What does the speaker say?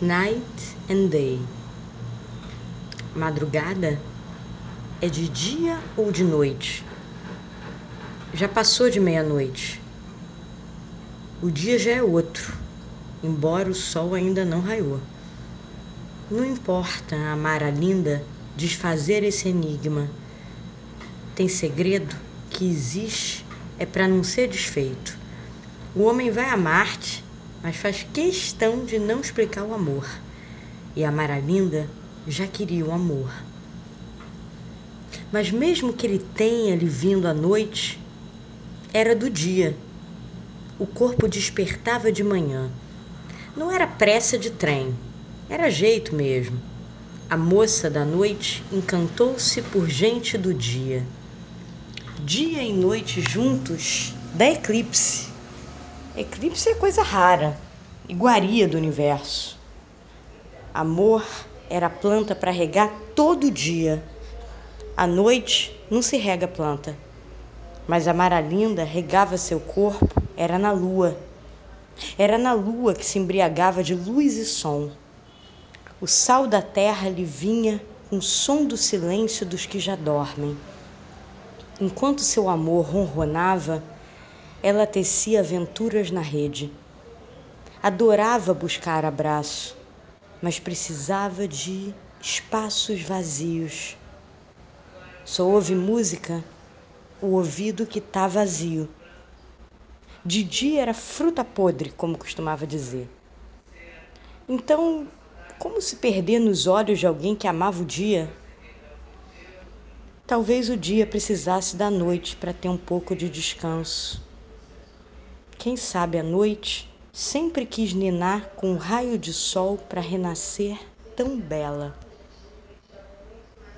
Night and Day. Madrugada é de dia ou de noite? Já passou de meia-noite. O dia já é outro, embora o sol ainda não raiou. Não importa amar a linda, desfazer esse enigma. Tem segredo que existe é para não ser desfeito. O homem vai a Marte mas faz questão de não explicar o amor. E a Maralinda já queria o amor. Mas mesmo que ele tenha lhe vindo à noite, era do dia. O corpo despertava de manhã. Não era pressa de trem, era jeito mesmo. A moça da noite encantou-se por gente do dia. Dia e noite juntos dá eclipse. Eclipse é coisa rara, iguaria do universo. Amor era planta para regar todo dia. À noite não se rega planta, mas a Maralinda regava seu corpo, era na lua. Era na lua que se embriagava de luz e som. O sal da terra lhe vinha com o som do silêncio dos que já dormem. Enquanto seu amor ronronava, ela tecia aventuras na rede. Adorava buscar abraço, mas precisava de espaços vazios. Só ouve música o ouvido que está vazio. De dia era fruta podre, como costumava dizer. Então, como se perder nos olhos de alguém que amava o dia? Talvez o dia precisasse da noite para ter um pouco de descanso. Quem sabe à noite sempre quis ninar com um raio de sol para renascer tão bela.